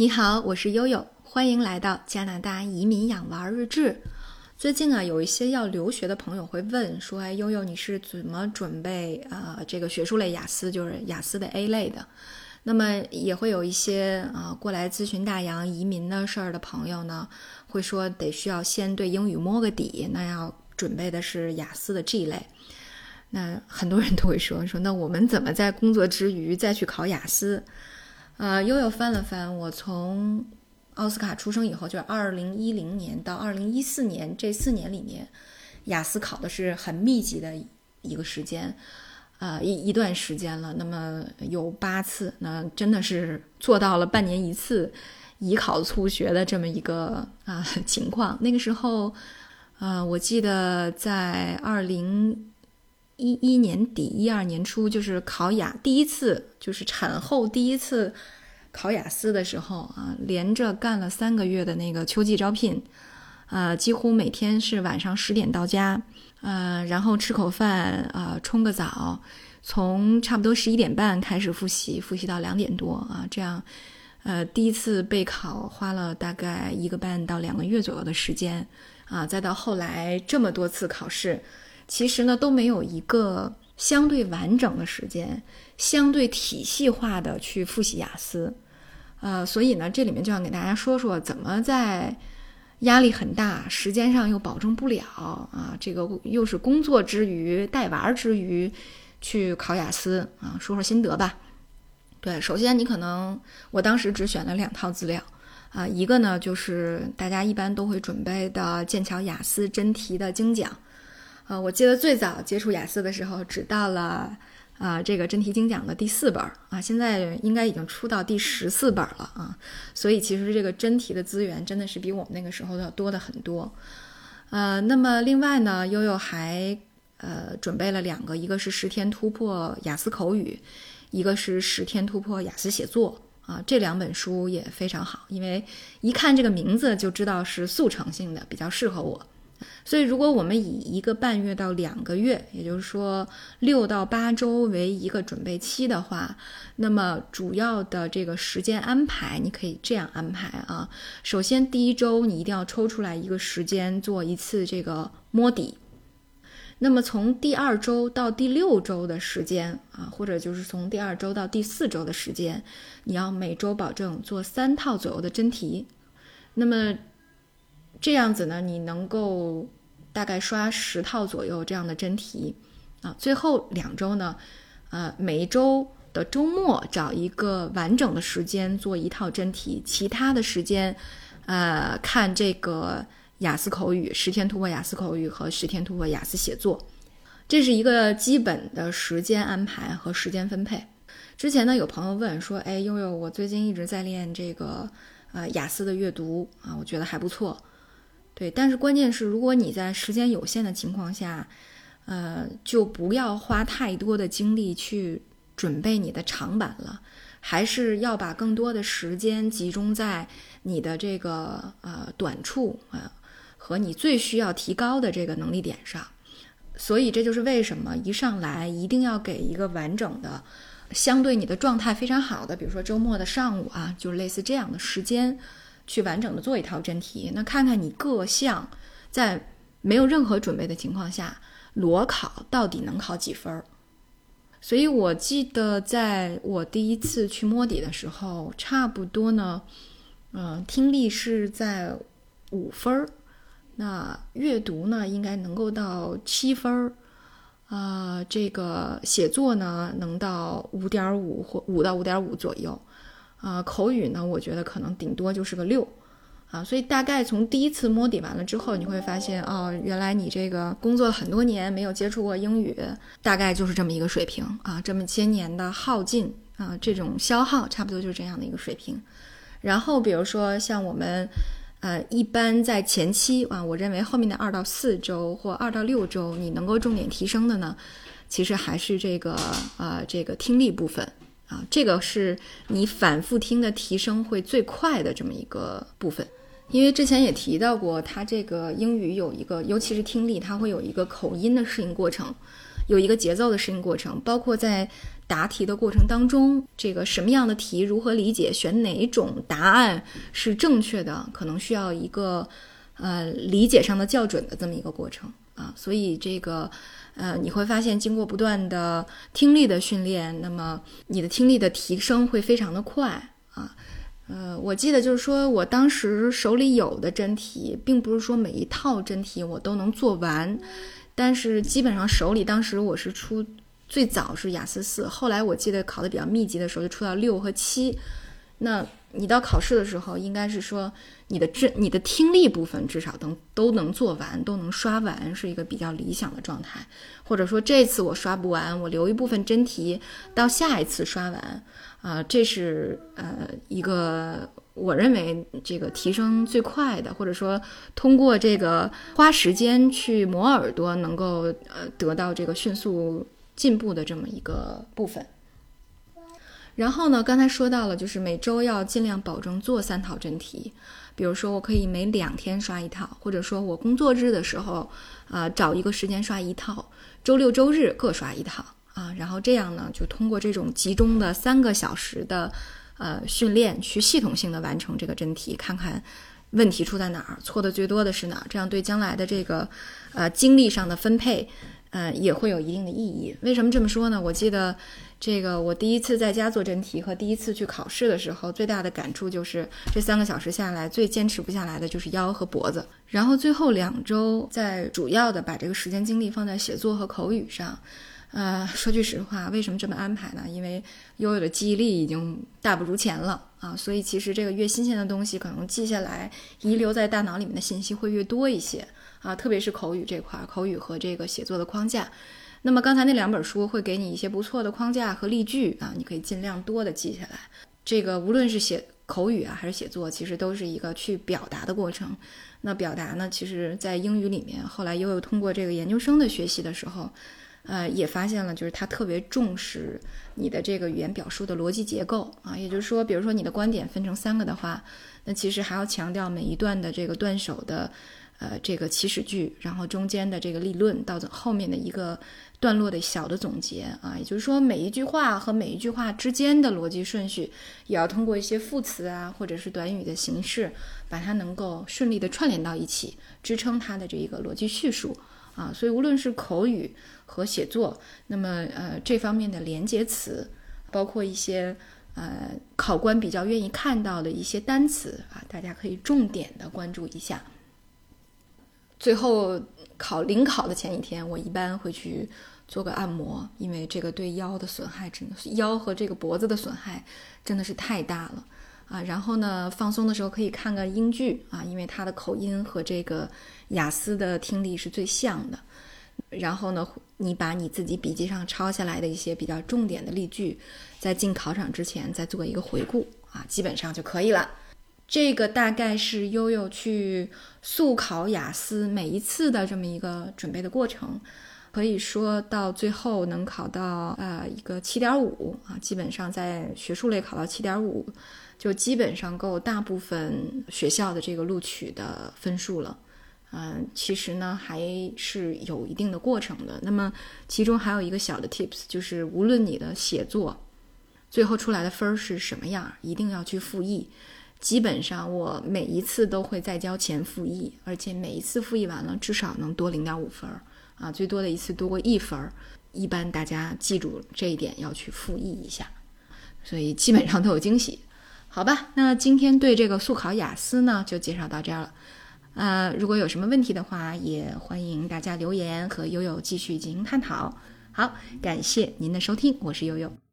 你好，我是悠悠，欢迎来到加拿大移民养娃日志。最近啊，有一些要留学的朋友会问说：“哎，悠悠，你是怎么准备啊？这个学术类雅思，就是雅思的 A 类的？”那么也会有一些啊过来咨询大洋移民的事儿的朋友呢，会说得需要先对英语摸个底，那要准备的是雅思的 G 类。那很多人都会说说，那我们怎么在工作之余再去考雅思？呃，悠悠翻了翻，我从奥斯卡出生以后，就是二零一零年到二零一四年这四年里面，雅思考的是很密集的一个时间，呃，一一段时间了。那么有八次，那真的是做到了半年一次，以考促学的这么一个啊 情况。那个时候，呃，我记得在二零。一一年底，一二年初，就是考雅第一次，就是产后第一次考雅思的时候啊，连着干了三个月的那个秋季招聘，呃，几乎每天是晚上十点到家，呃，然后吃口饭，啊，冲个澡，从差不多十一点半开始复习，复习到两点多啊，这样，呃，第一次备考花了大概一个半到两个月左右的时间，啊，再到后来这么多次考试。其实呢，都没有一个相对完整的时间，相对体系化的去复习雅思，呃，所以呢，这里面就想给大家说说，怎么在压力很大、时间上又保证不了啊，这个又是工作之余、带娃之余去考雅思啊，说说心得吧。对，首先你可能我当时只选了两套资料啊，一个呢就是大家一般都会准备的剑桥雅思真题的精讲。呃，我记得最早接触雅思的时候，只到了啊这个真题精讲的第四本儿啊，现在应该已经出到第十四本了啊，所以其实这个真题的资源真的是比我们那个时候要多的很多。呃，那么另外呢，悠悠还呃准备了两个，一个是十天突破雅思口语，一个是十天突破雅思写作啊，这两本书也非常好，因为一看这个名字就知道是速成性的，比较适合我。所以，如果我们以一个半月到两个月，也就是说六到八周为一个准备期的话，那么主要的这个时间安排，你可以这样安排啊。首先，第一周你一定要抽出来一个时间做一次这个摸底。那么从第二周到第六周的时间啊，或者就是从第二周到第四周的时间，你要每周保证做三套左右的真题。那么这样子呢，你能够大概刷十套左右这样的真题，啊，最后两周呢，呃，每一周的周末找一个完整的时间做一套真题，其他的时间，呃，看这个雅思口语十天突破雅思口语和十天突破雅思写作，这是一个基本的时间安排和时间分配。之前呢，有朋友问说，哎，悠悠，我最近一直在练这个呃雅思的阅读啊，我觉得还不错。对，但是关键是，如果你在时间有限的情况下，呃，就不要花太多的精力去准备你的长板了，还是要把更多的时间集中在你的这个呃短处啊和你最需要提高的这个能力点上。所以这就是为什么一上来一定要给一个完整的、相对你的状态非常好的，比如说周末的上午啊，就是类似这样的时间。去完整的做一套真题，那看看你各项在没有任何准备的情况下裸考到底能考几分儿。所以我记得在我第一次去摸底的时候，差不多呢，嗯，听力是在五分儿，那阅读呢应该能够到七分儿，啊，这个写作呢能到五点五或五到五点五左右。啊，口语呢，我觉得可能顶多就是个六，啊，所以大概从第一次摸底完了之后，你会发现，哦，原来你这个工作了很多年没有接触过英语，大概就是这么一个水平啊，这么些年的耗尽啊，这种消耗差不多就是这样的一个水平。然后比如说像我们，呃，一般在前期啊，我认为后面的二到四周或二到六周，你能够重点提升的呢，其实还是这个呃这个听力部分。啊，这个是你反复听的提升会最快的这么一个部分，因为之前也提到过，它这个英语有一个，尤其是听力，它会有一个口音的适应过程，有一个节奏的适应过程，包括在答题的过程当中，这个什么样的题如何理解，选哪种答案是正确的，可能需要一个呃理解上的校准的这么一个过程啊。所以这个呃你会发现，经过不断的听力的训练，那么你的听力的提升会非常的快啊。呃，我记得就是说我当时手里有的真题，并不是说每一套真题我都能做完，但是基本上手里当时我是出最早是雅思四，后来我记得考的比较密集的时候就出到六和七。那你到考试的时候，应该是说你的真你的听力部分至少能都能做完，都能刷完，是一个比较理想的状态。或者说这次我刷不完，我留一部分真题到下一次刷完。啊，这是呃一个我认为这个提升最快的，或者说通过这个花时间去磨耳朵，能够呃得到这个迅速进步的这么一个部分。然后呢，刚才说到了，就是每周要尽量保证做三套真题，比如说我可以每两天刷一套，或者说我工作日的时候啊找一个时间刷一套，周六周日各刷一套。啊，然后这样呢，就通过这种集中的三个小时的呃训练，去系统性的完成这个真题，看看问题出在哪儿，错的最多的是哪儿，这样对将来的这个呃精力上的分配，呃也会有一定的意义。为什么这么说呢？我记得这个我第一次在家做真题和第一次去考试的时候，最大的感触就是这三个小时下来，最坚持不下来的就是腰和脖子。然后最后两周，在主要的把这个时间精力放在写作和口语上。呃，说句实话，为什么这么安排呢？因为悠悠的记忆力已经大不如前了啊，所以其实这个越新鲜的东西，可能记下来遗留在大脑里面的信息会越多一些啊，特别是口语这块儿，口语和这个写作的框架。那么刚才那两本书会给你一些不错的框架和例句啊，你可以尽量多的记下来。这个无论是写口语啊，还是写作，其实都是一个去表达的过程。那表达呢，其实在英语里面，后来悠悠通过这个研究生的学习的时候。呃，也发现了，就是他特别重视你的这个语言表述的逻辑结构啊，也就是说，比如说你的观点分成三个的话，那其实还要强调每一段的这个断手的，呃，这个起始句，然后中间的这个立论到后面的一个段落的小的总结啊，也就是说每一句话和每一句话之间的逻辑顺序，也要通过一些副词啊，或者是短语的形式，把它能够顺利的串联到一起，支撑它的这一个逻辑叙述。啊，所以无论是口语和写作，那么呃这方面的连接词，包括一些呃考官比较愿意看到的一些单词啊，大家可以重点的关注一下。最后考临考的前一天，我一般会去做个按摩，因为这个对腰的损害真的是腰和这个脖子的损害真的是太大了。啊，然后呢，放松的时候可以看个英剧啊，因为它的口音和这个雅思的听力是最像的。然后呢，你把你自己笔记上抄下来的一些比较重点的例句，在进考场之前再做一个回顾啊，基本上就可以了。这个大概是悠悠去速考雅思每一次的这么一个准备的过程，可以说到最后能考到呃一个七点五啊，基本上在学术类考到七点五。就基本上够大部分学校的这个录取的分数了，嗯，其实呢还是有一定的过程的。那么其中还有一个小的 tips，就是无论你的写作最后出来的分儿是什么样，一定要去复议。基本上我每一次都会在交前复议，而且每一次复议完了至少能多零点五分儿啊，最多的一次多过一分儿。一般大家记住这一点要去复议一下，所以基本上都有惊喜。好吧，那今天对这个速考雅思呢，就介绍到这儿了。呃，如果有什么问题的话，也欢迎大家留言和悠悠继续进行探讨。好，感谢您的收听，我是悠悠。